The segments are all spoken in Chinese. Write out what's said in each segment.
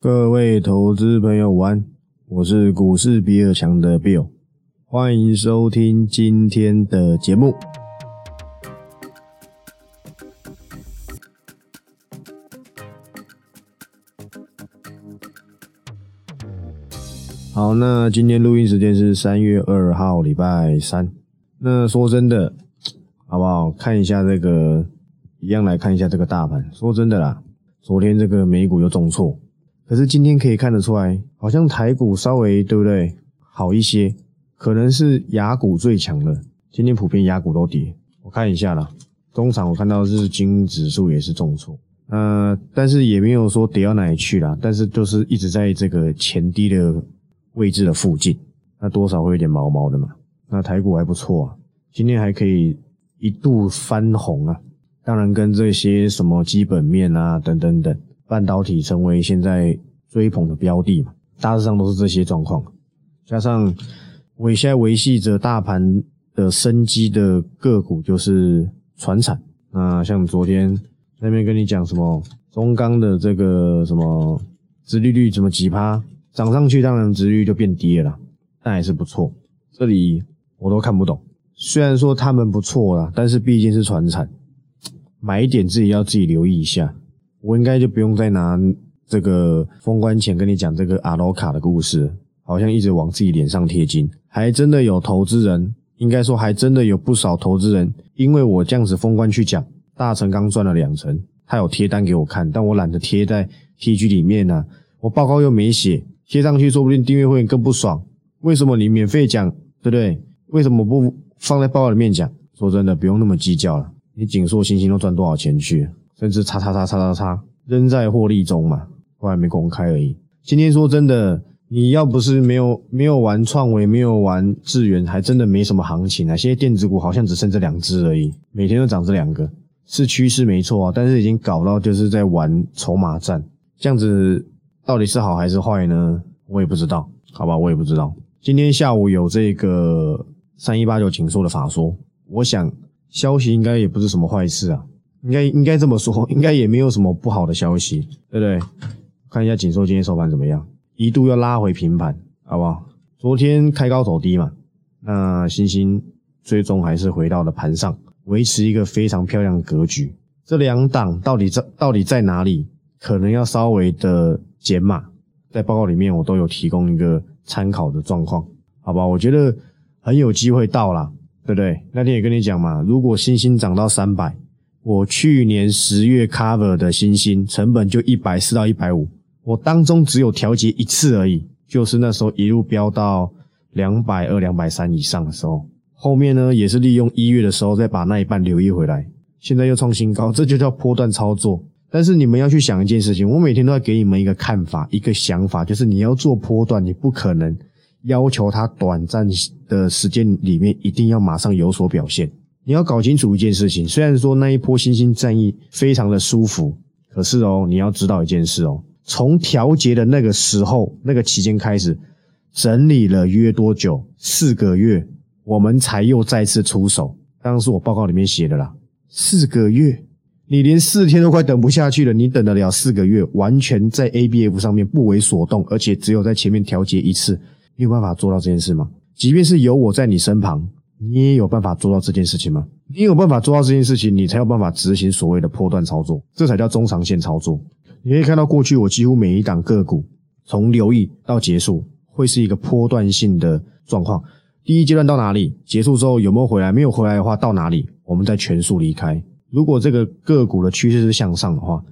各位投资朋友，晚安！我是股市比尔强的 Bill，欢迎收听今天的节目。好，那今天录音时间是三月二号，礼拜三。那说真的，好不好？看一下这个，一样来看一下这个大盘。说真的啦，昨天这个美股又重挫。可是今天可以看得出来，好像台股稍微对不对好一些，可能是雅股最强的。今天普遍雅股都跌，我看一下啦，中场我看到日经指数也是重挫，呃，但是也没有说跌到哪里去啦，但是就是一直在这个前低的位置的附近，那多少会有点毛毛的嘛。那台股还不错啊，今天还可以一度翻红啊，当然跟这些什么基本面啊等等等。半导体成为现在追捧的标的嘛，大致上都是这些状况。加上维现在维系着大盘的生机的个股就是船产。那像昨天那边跟你讲什么中钢的这个什么殖利率怎么几趴涨上去，当然殖利率就变低了，但还是不错。这里我都看不懂。虽然说他们不错啦，但是毕竟是船产，买一点自己要自己留意一下。我应该就不用再拿这个封关前跟你讲这个阿罗卡的故事，好像一直往自己脸上贴金。还真的有投资人，应该说还真的有不少投资人，因为我这样子封关去讲，大成刚赚了两成，他有贴单给我看，但我懒得贴在 TG 里面呢，我报告又没写，贴上去说不定订阅会更不爽。为什么你免费讲，对不对？为什么不放在报告里面讲？说真的，不用那么计较了。你锦硕、星星都赚多少钱去？甚至叉叉叉叉叉叉仍在获利中嘛，我还没公开而已。今天说真的，你要不是没有没有玩创维，没有玩智源，还真的没什么行情啊。现在电子股好像只剩这两只而已，每天都涨这两个，是趋势没错啊。但是已经搞到就是在玩筹码战，这样子到底是好还是坏呢？我也不知道，好吧，我也不知道。今天下午有这个三一八九紧缩的法说，我想消息应该也不是什么坏事啊。应该应该这么说，应该也没有什么不好的消息，对不对？看一下锦硕今天收盘怎么样，一度要拉回平盘，好不好？昨天开高走低嘛，那星星最终还是回到了盘上，维持一个非常漂亮的格局。这两档到底在到底在哪里？可能要稍微的减码，在报告里面我都有提供一个参考的状况，好吧？我觉得很有机会到了，对不对？那天也跟你讲嘛，如果星星涨到三百。我去年十月 cover 的新星成本就一百四到一百五，我当中只有调节一次而已，就是那时候一路飙到两百二、两百三以上的时候，后面呢也是利用一月的时候再把那一半留意回来，现在又创新高，这就叫波段操作。但是你们要去想一件事情，我每天都要给你们一个看法、一个想法，就是你要做波段，你不可能要求它短暂的时间里面一定要马上有所表现。你要搞清楚一件事情，虽然说那一波新兴战役非常的舒服，可是哦，你要知道一件事哦，从调节的那个时候那个期间开始，整理了约多久？四个月，我们才又再次出手。当然是我报告里面写的啦，四个月，你连四天都快等不下去了，你等得了四个月？完全在 ABF 上面不为所动，而且只有在前面调节一次，你有办法做到这件事吗？即便是有我在你身旁。你也有办法做到这件事情吗？你有办法做到这件事情，你才有办法执行所谓的破断操作，这才叫中长线操作。你可以看到，过去我几乎每一档个股从留意到结束，会是一个波段性的状况。第一阶段到哪里，结束之后有没有回来？没有回来的话，到哪里，我们再全数离开。如果这个个股的趋势是向上的话，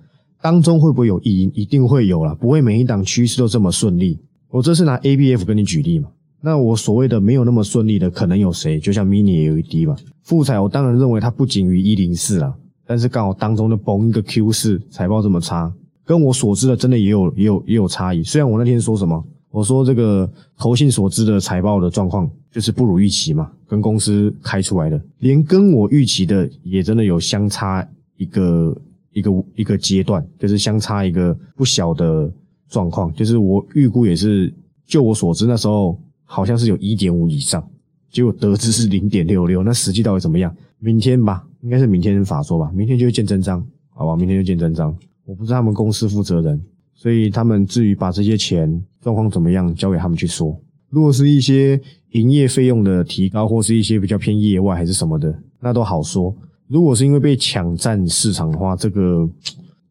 当中会不会有异因？一定会有了，不会每一档趋势都这么顺利。我这是拿 A B F 跟你举例嘛。那我所谓的没有那么顺利的，可能有谁？就像 mini LED 嘛，富彩，我当然认为它不仅于一零四啦，但是刚好当中的崩一个 Q 四财报这么差，跟我所知的真的也有也有也有差异。虽然我那天说什么，我说这个投信所知的财报的状况就是不如预期嘛，跟公司开出来的，连跟我预期的也真的有相差一个一个一个阶段，就是相差一个不小的状况，就是我预估也是，就我所知那时候。好像是有一点五以上，结果得知是零点六六，那实际到底怎么样？明天吧，应该是明天法说吧，明天就会见真章，好吧？明天就见真章。我不是他们公司负责人，所以他们至于把这些钱状况怎么样，交给他们去说。如果是一些营业费用的提高，或是一些比较偏业外还是什么的，那都好说。如果是因为被抢占市场的话，这个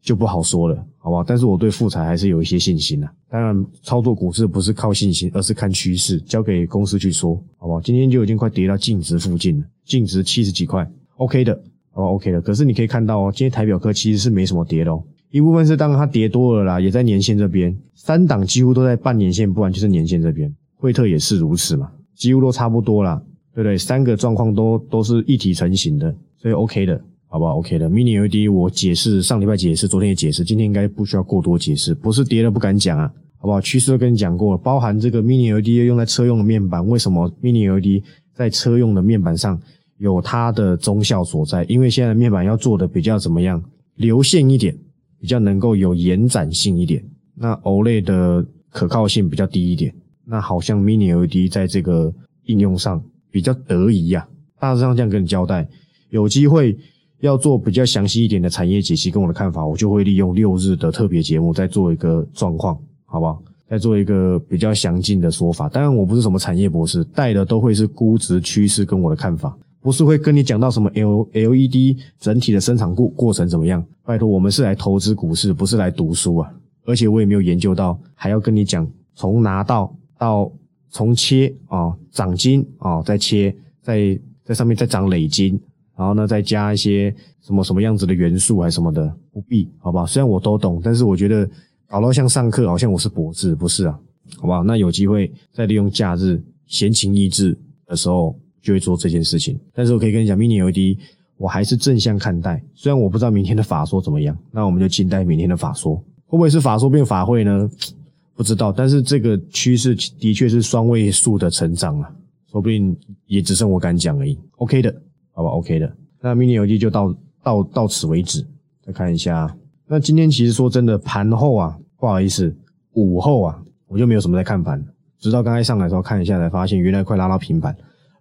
就不好说了，好不好？但是我对富彩还是有一些信心的。当然，操作股市不是靠信心，而是看趋势，交给公司去说，好不好？今天就已经快跌到净值附近了，净值七十几块，OK 的，哦 OK 的。可是你可以看到哦，今天台表科其实是没什么跌的哦。一部分是当它跌多了啦，也在年线这边，三档几乎都在半年线，不然就是年线这边。惠特也是如此嘛，几乎都差不多啦，对不对？三个状况都都是一体成型的，所以 OK 的，好不好？OK 的。Mini LED 我解释上礼拜解释，昨天也解释，今天应该不需要过多解释，不是跌了不敢讲啊，好不好？趋势都跟你讲过了，包含这个 Mini LED 用在车用的面板，为什么 Mini LED 在车用的面板上有它的功效所在？因为现在的面板要做的比较怎么样，流线一点。比较能够有延展性一点，那 OLED 的可靠性比较低一点，那好像 Mini LED 在这个应用上比较得宜呀。大致上这样跟你交代，有机会要做比较详细一点的产业解析跟我的看法，我就会利用六日的特别节目再做一个状况，好不好？再做一个比较详尽的说法。当然我不是什么产业博士，带的都会是估值趋势跟我的看法。不是会跟你讲到什么 L L E D 整体的生产过过程怎么样？拜托，我们是来投资股市，不是来读书啊！而且我也没有研究到，还要跟你讲从拿到到从切啊长金啊再切，在在上面再长累金，然后呢再加一些什么什么样子的元素还是什么的，不必，好不好？虽然我都懂，但是我觉得搞到像上课，好像我是博士，不是啊？好不好？那有机会再利用假日闲情逸致的时候。就会做这件事情，但是我可以跟你讲，Mini LED 我还是正向看待。虽然我不知道明天的法说怎么样，那我们就静待明天的法说，会不会是法说变法会呢？不知道。但是这个趋势的确是双位数的成长啊，说不定也只剩我敢讲而已。OK 的，好吧，OK 的。那 Mini LED 就到到到此为止。再看一下，那今天其实说真的，盘后啊，不好意思，午后啊，我就没有什么在看盘，直到刚才上来的时候看一下，才发现原来快拉到平盘。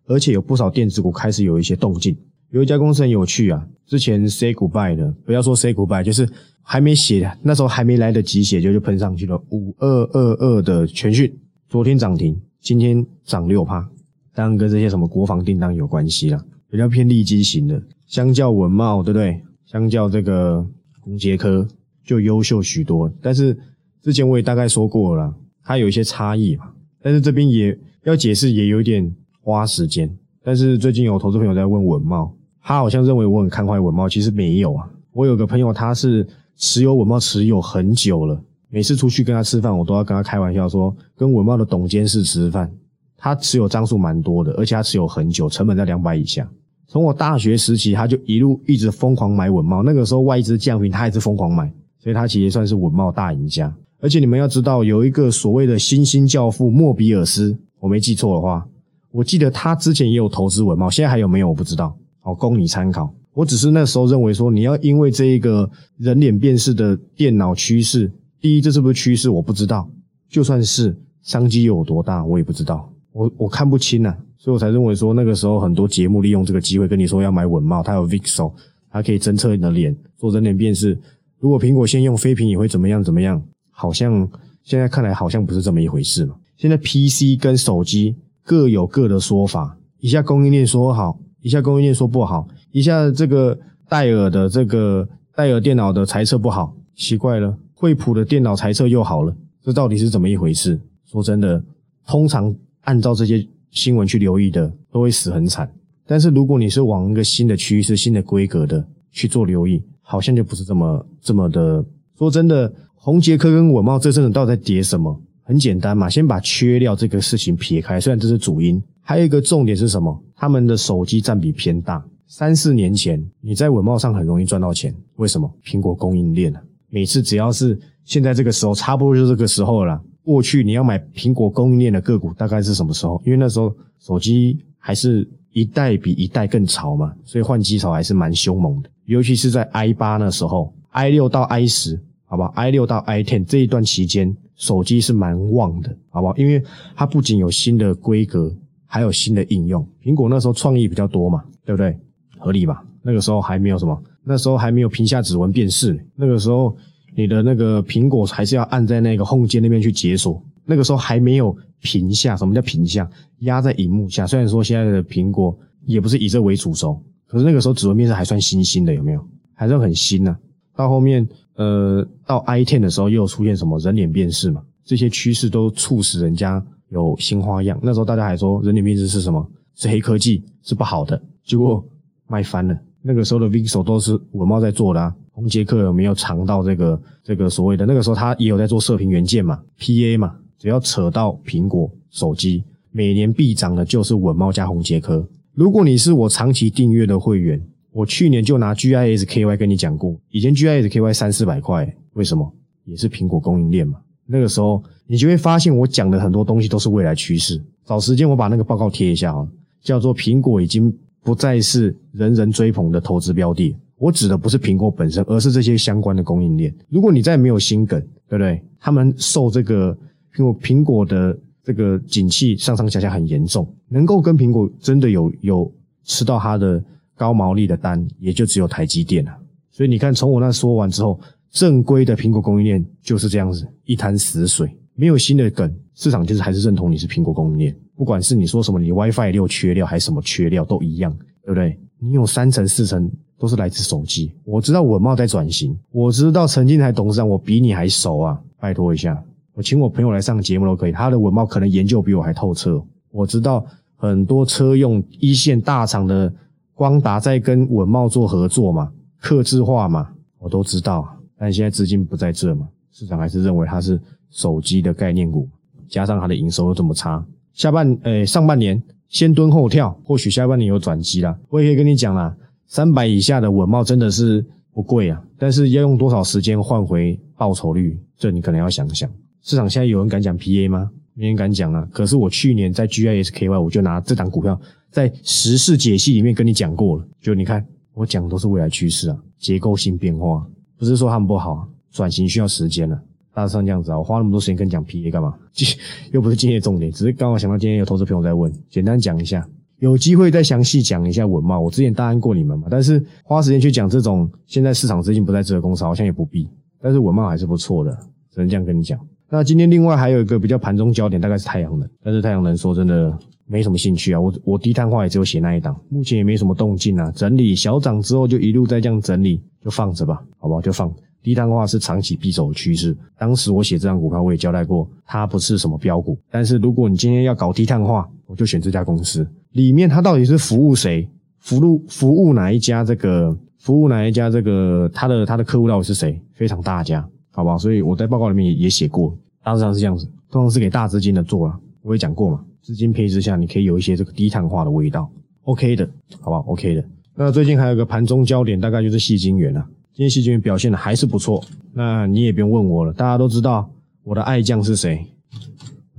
而且有不少电子股开始有一些动静，有一家公司很有趣啊，之前 say goodbye 的，不要说 say goodbye，就是还没写，那时候还没来得及写就就喷上去了，五二二二的全讯，昨天涨停，今天涨六趴，当然跟这些什么国防订单有关系啦，比较偏利基型的，相较文茂，对不对？相较这个宏杰科就优秀许多，但是之前我也大概说过了，它有一些差异嘛，但是这边也要解释，也有点。花时间，但是最近有投资朋友在问文茂，他好像认为我很看坏文茂，其实没有啊。我有个朋友，他是持有文茂持有很久了，每次出去跟他吃饭，我都要跟他开玩笑说，跟文茂的董监事吃饭。他持有张数蛮多的，而且他持有很久，成本在两百以下。从我大学时期，他就一路一直疯狂买文茂，那个时候外资降平，他也是疯狂买，所以他其实算是文茂大赢家。而且你们要知道，有一个所谓的新兴教父莫比尔斯，我没记错的话。我记得他之前也有投资文茂，现在还有没有我不知道，好供你参考。我只是那时候认为说，你要因为这一个人脸辨识的电脑趋势，第一这是不是趋势我不知道，就算是商机有多大我也不知道，我我看不清啊，所以我才认为说那个时候很多节目利用这个机会跟你说要买稳帽，它有 Vixl，它可以侦测你的脸做人脸辨识。如果苹果先用飞屏也会怎么样怎么样？好像现在看来好像不是这么一回事嘛。现在 PC 跟手机。各有各的说法，一下供应链说好，一下供应链说不好，一下这个戴尔的这个戴尔电脑的裁测不好，奇怪了，惠普的电脑裁测又好了，这到底是怎么一回事？说真的，通常按照这些新闻去留意的，都会死很惨。但是如果你是往一个新的趋势、新的规格的去做留意，好像就不是这么这么的。说真的，红杰科跟稳茂这阵子到底在跌什么？很简单嘛，先把缺料这个事情撇开，虽然这是主因，还有一个重点是什么？他们的手机占比偏大。三四年前你在稳茂上很容易赚到钱，为什么？苹果供应链啊，每次只要是现在这个时候，差不多就这个时候了。过去你要买苹果供应链的个股，大概是什么时候？因为那时候手机还是一代比一代更潮嘛，所以换机潮还是蛮凶猛的。尤其是在 i 八那时候，i 六到 i 十，好吧，i 六到 i ten 这一段期间。手机是蛮旺的，好不好？因为它不仅有新的规格，还有新的应用。苹果那时候创意比较多嘛，对不对？合理吧？那个时候还没有什么，那时候还没有屏下指纹辨识，那个时候你的那个苹果还是要按在那个 home 键那边去解锁。那个时候还没有屏下，什么叫屏下？压在荧幕下。虽然说现在的苹果也不是以这为主轴，可是那个时候指纹辨识还算新兴的，有没有？还算很新呢。到后面，呃，到 i ten 的时候又出现什么人脸辨识嘛？这些趋势都促使人家有新花样。那时候大家还说人脸辨识是什么？是黑科技，是不好的。结果卖翻了。那个时候的 VIXO 都是文茂在做的啊。红杰克有没有尝到这个这个所谓的？那个时候他也有在做射频元件嘛，PA 嘛。只要扯到苹果手机，每年必涨的就是稳茂加红杰科。如果你是我长期订阅的会员，我去年就拿 GISKY 跟你讲过，以前 GISKY 三四百块，为什么？也是苹果供应链嘛。那个时候你就会发现我讲的很多东西都是未来趋势。找时间我把那个报告贴一下啊，叫做苹果已经不再是人人追捧的投资标的。我指的不是苹果本身，而是这些相关的供应链。如果你再没有心梗，对不对？他们受这个。苹果苹果的这个景气上上下下很严重，能够跟苹果真的有有吃到它的高毛利的单，也就只有台积电了。所以你看，从我那说完之后，正规的苹果供应链就是这样子一滩死水，没有新的梗，市场就是还是认同你是苹果供应链。不管是你说什么，你 WiFi 六缺料还是什么缺料，都一样，对不对？你有三层四层都是来自手机。我知道稳茂在转型，我知道陈金台董事长我比你还熟啊，拜托一下。我请我朋友来上节目都可以，他的文茂可能研究比我还透彻。我知道很多车用一线大厂的光达在跟文茂做合作嘛，刻制化嘛，我都知道。但现在资金不在这嘛，市场还是认为它是手机的概念股，加上它的营收又这么差，下半诶上半年先蹲后跳，或许下半年有转机啦。我也可以跟你讲啦，三百以下的文茂真的是不贵啊，但是要用多少时间换回报酬率，这你可能要想想。市场现在有人敢讲 PA 吗？没人敢讲啊。可是我去年在 GISKY 我就拿这档股票在时事解析里面跟你讲过了。就你看，我讲都是未来趋势啊，结构性变化，不是说他们不好，转型需要时间了。大致上这样子啊，我花那么多时间跟你讲 PA 干嘛？又不是今天重点，只是刚好想到今天有投资朋友在问，简单讲一下，有机会再详细讲一下文茂。我之前答应过你们嘛，但是花时间去讲这种现在市场资金不在这个公司，好像也不必。但是文茂还是不错的，只能这样跟你讲。那今天另外还有一个比较盘中焦点，大概是太阳能，但是太阳能说真的没什么兴趣啊。我我低碳化也只有写那一档，目前也没什么动静啊。整理小涨之后就一路在这样整理，就放着吧，好不好？就放。低碳化是长期必走的趋势。当时我写这张股票，我也交代过，它不是什么标股。但是如果你今天要搞低碳化，我就选这家公司。里面它到底是服务谁？服务服务哪一家？这个服务哪一家？这个它的它的客户到底是谁？非常大家。好不好？所以我在报告里面也也写过，大致上是这样子，通常是给大资金的做了。我也讲过嘛，资金配置下你可以有一些这个低碳化的味道，OK 的，好不好？OK 的。那最近还有个盘中焦点，大概就是细晶圆了。今天细晶圆表现的还是不错。那你也不用问我了，大家都知道我的爱将是谁？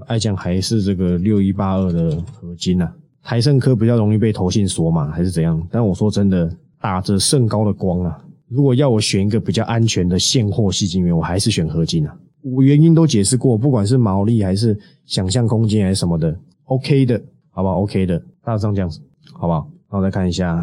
爱将还是这个六一八二的合金啊？台盛科比较容易被投信锁嘛，还是怎样？但我说真的，打着甚高的光啊。如果要我选一个比较安全的现货细晶圆，我还是选合金啊。我原因都解释过，不管是毛利还是想象空间还是什么的，OK 的，好不好？OK 的，大致上这样子，好不好？那我再看一下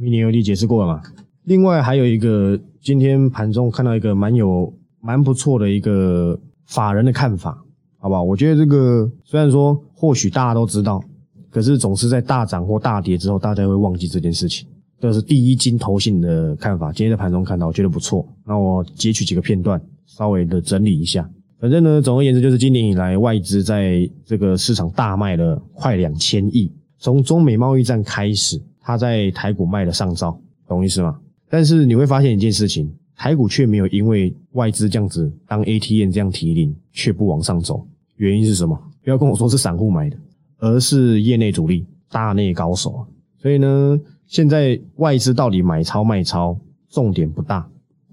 miniud 解释过了嘛？另外还有一个，今天盘中看到一个蛮有蛮不错的一个法人的看法，好不好？我觉得这个虽然说或许大家都知道，可是总是在大涨或大跌之后，大家会忘记这件事情。这是第一金投信的看法，今天在盘中看到，我觉得不错。那我截取几个片段，稍微的整理一下。反正呢，总而言之，就是今年以来外资在这个市场大卖了快两千亿。从中美贸易战开始，它在台股卖了上兆，懂意思吗？但是你会发现一件事情，台股却没有因为外资这样子当 ATM 这样提领，却不往上走。原因是什么？不要跟我说是散户买的，而是业内主力、大内高手。所以呢？现在外资到底买超卖超，重点不大，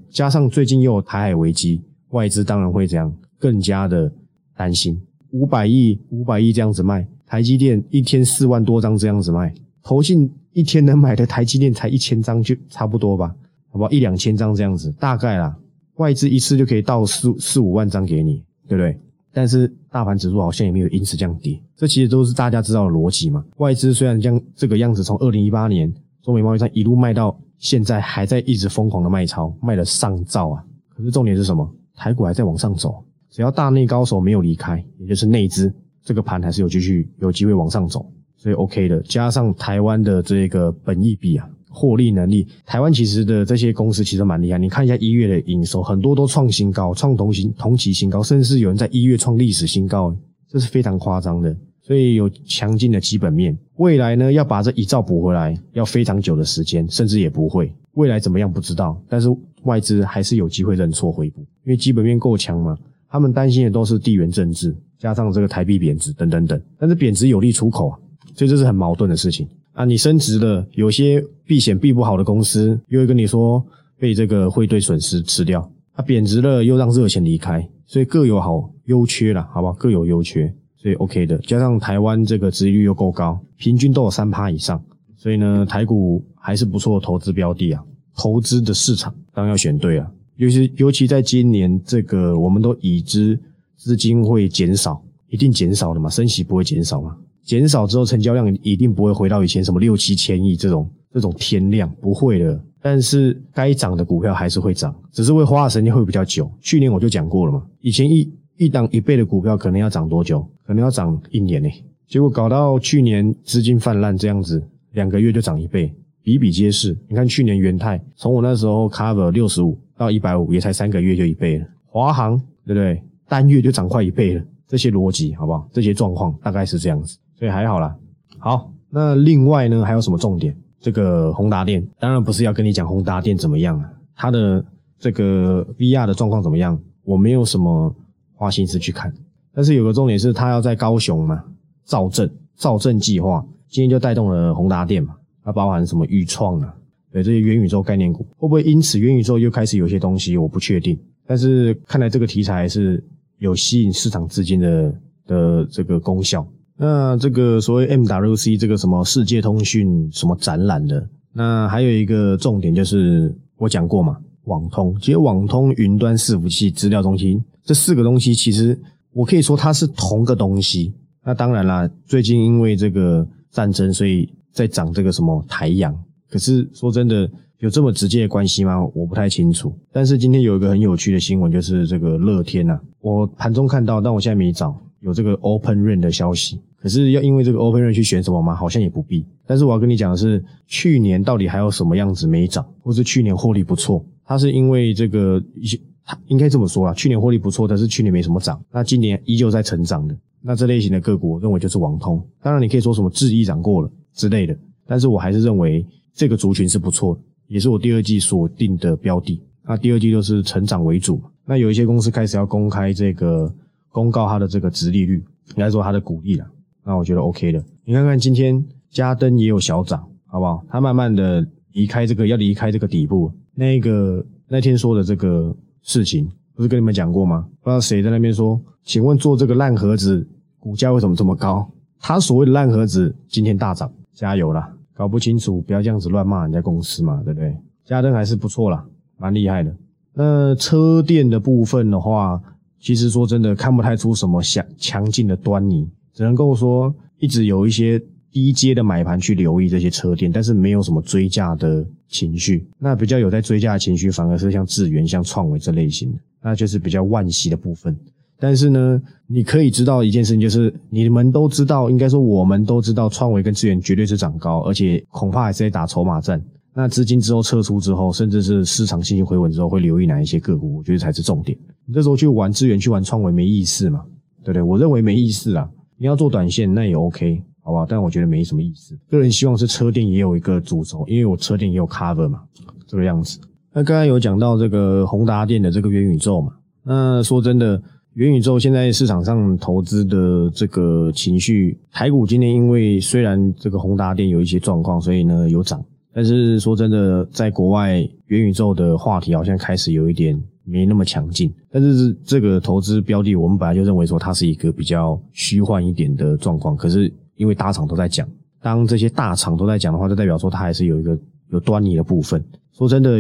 加上最近又有台海危机，外资当然会这样更加的担心。五百亿、五百亿这样子卖，台积电一天四万多张这样子卖，投信一天能买的台积电才一千张就差不多吧，好不好？一两千张这样子，大概啦，外资一次就可以到四四五万张给你，对不对？但是大盘指数好像也没有因此降跌，这其实都是大家知道的逻辑嘛。外资虽然将这个样子从二零一八年。中美贸易战一路卖到现在，还在一直疯狂的卖超，卖了上兆啊！可是重点是什么？台股还在往上走，只要大内高手没有离开，也就是内资，这个盘还是有继续有机会往上走，所以 OK 的。加上台湾的这个本益比啊，获利能力，台湾其实的这些公司其实蛮厉害。你看一下一月的营收，很多都创新高，创同新同期新高，甚至是有人在一月创历史新高，这是非常夸张的。所以有强劲的基本面，未来呢要把这一兆补回来，要非常久的时间，甚至也不会。未来怎么样不知道，但是外资还是有机会认错回补，因为基本面够强嘛。他们担心的都是地缘政治，加上这个台币贬值等等等。但是贬值有利出口啊，所以这是很矛盾的事情啊。你升值了，有些避险避不好的公司又会跟你说被这个汇兑损失吃掉，啊贬值了又让热钱离开，所以各有好优缺啦，好不好？各有优缺。所以 OK 的，加上台湾这个殖利率又够高，平均都有三趴以上，所以呢，台股还是不错投资标的啊。投资的市场当然要选对啊，尤其尤其在今年这个，我们都已知资金会减少，一定减少的嘛，升息不会减少嘛，减少之后成交量一定不会回到以前什么六七千亿这种这种天量，不会的。但是该涨的股票还是会涨，只是会花的时间会比较久。去年我就讲过了嘛，以前一。一档一倍的股票可能要涨多久？可能要涨一年呢。结果搞到去年资金泛滥这样子，两个月就涨一倍，比比皆是。你看去年元泰，从我那时候 cover 六十五到一百五，也才三个月就一倍了。华航对不对？单月就涨快一倍了。这些逻辑好不好？这些状况大概是这样子，所以还好啦。好，那另外呢还有什么重点？这个宏达电，当然不是要跟你讲宏达电怎么样啊，它的这个 VR 的状况怎么样？我没有什么。花心思去看，但是有个重点是，它要在高雄嘛，造镇造镇计划，今天就带动了宏达电嘛，它包含什么预创啊，对这些元宇宙概念股，会不会因此元宇宙又开始有些东西，我不确定。但是看来这个题材是有吸引市场资金的的这个功效。那这个所谓 MWC 这个什么世界通讯什么展览的，那还有一个重点就是我讲过嘛，网通，其实网通云端伺服器资料中心。这四个东西其实我可以说它是同个东西。那当然啦，最近因为这个战争，所以在涨这个什么台阳。可是说真的，有这么直接的关系吗？我不太清楚。但是今天有一个很有趣的新闻，就是这个乐天呐，我盘中看到，但我现在没找有这个 Open r a n 的消息。可是要因为这个 Open r a n 去选什么吗？好像也不必。但是我要跟你讲的是，去年到底还有什么样子没涨，或是去年获利不错，它是因为这个一些。应该这么说啊，去年获利不错，但是去年没什么涨，那今年依旧在成长的。那这类型的个股，我认为就是网通。当然，你可以说什么质疑涨过了之类的，但是我还是认为这个族群是不错的，也是我第二季锁定的标的。那第二季就是成长为主。那有一些公司开始要公开这个公告它的这个值利率，应该说它的股利了。那我觉得 OK 的。你看看今天嘉登也有小涨，好不好？它慢慢的离开这个要离开这个底部。那个那天说的这个。事情不是跟你们讲过吗？不知道谁在那边说，请问做这个烂盒子股价为什么这么高？他所谓的烂盒子今天大涨，加油啦！搞不清楚不要这样子乱骂人家公司嘛，对不对？嘉登还是不错啦，蛮厉害的。那车电的部分的话，其实说真的看不太出什么强强劲的端倪，只能够说一直有一些。低阶的买盘去留意这些车店，但是没有什么追价的情绪。那比较有在追价的情绪，反而是像智源、像创维这类型的，那就是比较惋惜的部分。但是呢，你可以知道一件事情，就是你们都知道，应该说我们都知道，创维跟智源绝对是涨高，而且恐怕还是在打筹码战。那资金之后撤出之后，甚至是市场信心回稳之后，会留意哪一些个股？我觉得才是重点。你这时候去玩智源、去玩创维没意思嘛？对不对？我认为没意思啊。你要做短线，那也 OK。好吧，但我觉得没什么意思。个人希望是车店也有一个主轴，因为我车店也有 cover 嘛，这个样子。那刚刚有讲到这个宏达电的这个元宇宙嘛，那说真的，元宇宙现在市场上投资的这个情绪，台股今天因为虽然这个宏达电有一些状况，所以呢有涨，但是说真的，在国外元宇宙的话题好像开始有一点没那么强劲。但是这个投资标的，我们本来就认为说它是一个比较虚幻一点的状况，可是。因为大厂都在讲，当这些大厂都在讲的话，就代表说它还是有一个有端倪的部分。说真的，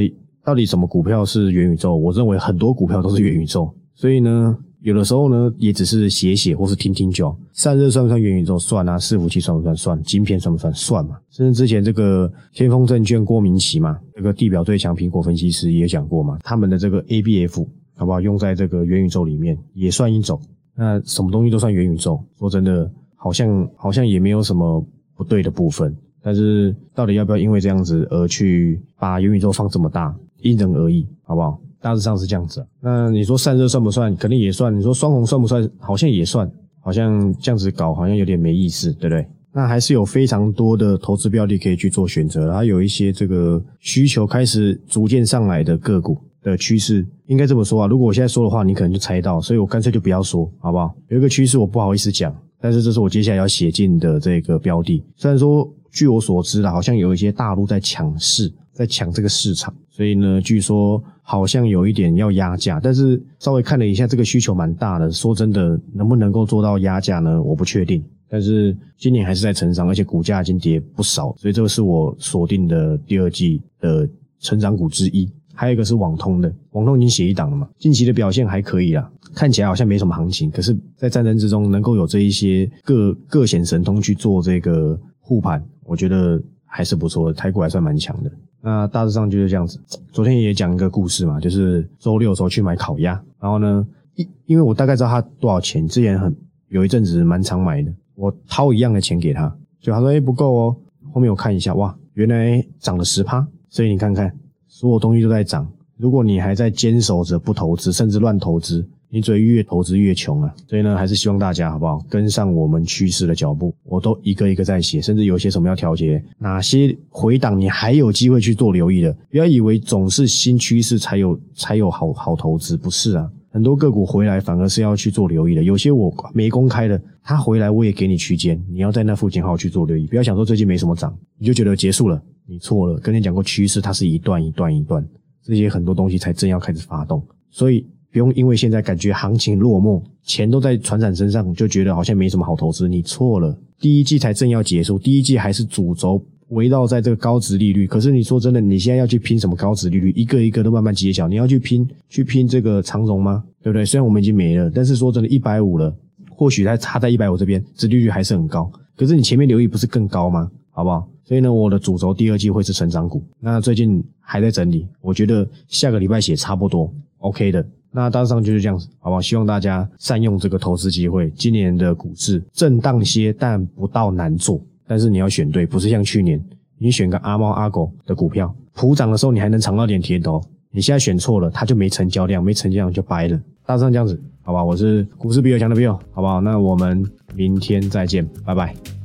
到底什么股票是元宇宙？我认为很多股票都是元宇宙。所以呢，有的时候呢，也只是写写或是听听就好。散热算不算元宇宙？算啊。伺服器算不算？算。晶片算不算？算嘛。甚至之前这个天风证券郭明奇嘛，这个地表最强苹果分析师也讲过嘛，他们的这个 ABF 好不好？用在这个元宇宙里面也算一种。那什么东西都算元宇宙？说真的，好像好像也没有什么不对的部分。但是到底要不要因为这样子而去把元宇宙放这么大？因人而异，好不好？大致上是这样子。那你说散热算不算？肯定也算。你说双红算不算？好像也算。好像这样子搞好像有点没意思，对不对？那还是有非常多的投资标的可以去做选择。然后有一些这个需求开始逐渐上来的个股的趋势，应该这么说啊。如果我现在说的话，你可能就猜到，所以我干脆就不要说，好不好？有一个趋势我不好意思讲，但是这是我接下来要写进的这个标的。虽然说据我所知啦，好像有一些大陆在抢市。在抢这个市场，所以呢，据说好像有一点要压价，但是稍微看了一下，这个需求蛮大的。说真的，能不能够做到压价呢？我不确定。但是今年还是在成长，而且股价已经跌不少，所以这个是我锁定的第二季的成长股之一。还有一个是网通的，网通已经写一档了嘛，近期的表现还可以啊，看起来好像没什么行情，可是，在战争之中能够有这一些各各显神通去做这个护盘，我觉得还是不错的，台股还算蛮强的。那大致上就是这样子。昨天也讲一个故事嘛，就是周六的时候去买烤鸭，然后呢，因因为我大概知道他多少钱，之前很有一阵子蛮常买的，我掏一样的钱给他，就他说哎不够哦，后面我看一下，哇，原来涨了十趴，所以你看看，所有东西都在涨。如果你还在坚守着不投资，甚至乱投资。你只会越投资越穷啊！所以呢，还是希望大家好不好跟上我们趋势的脚步。我都一个一个在写，甚至有些什么要调节，哪些回档你还有机会去做留意的。不要以为总是新趋势才有才有好好投资，不是啊！很多个股回来反而是要去做留意的。有些我没公开的，它回来我也给你区间，你要在那附近好好去做留意。不要想说最近没什么涨，你就觉得结束了，你错了。跟你讲过趋势，它是一段一段一段，这些很多东西才正要开始发动，所以。不用因为现在感觉行情落寞，钱都在船长身上，就觉得好像没什么好投资。你错了，第一季才正要结束，第一季还是主轴围绕在这个高值利率。可是你说真的，你现在要去拼什么高值利率？一个一个都慢慢揭晓。你要去拼去拼这个长荣吗？对不对？虽然我们已经没了，但是说真的，一百五了，或许它差在一百五这边，值利率还是很高。可是你前面留意不是更高吗？好不好？所以呢，我的主轴第二季会是成长股。那最近还在整理，我觉得下个礼拜写差不多 OK 的。那大致上就是这样子，好不好？希望大家善用这个投资机会。今年的股市震荡些，但不到难做。但是你要选对，不是像去年，你选个阿猫阿狗的股票，普涨的时候你还能尝到点甜头。你现在选错了，它就没成交量，没成交量就掰了。大致上这样子，好吧？我是股市比较强的朋友，好不好？那我们明天再见，拜拜。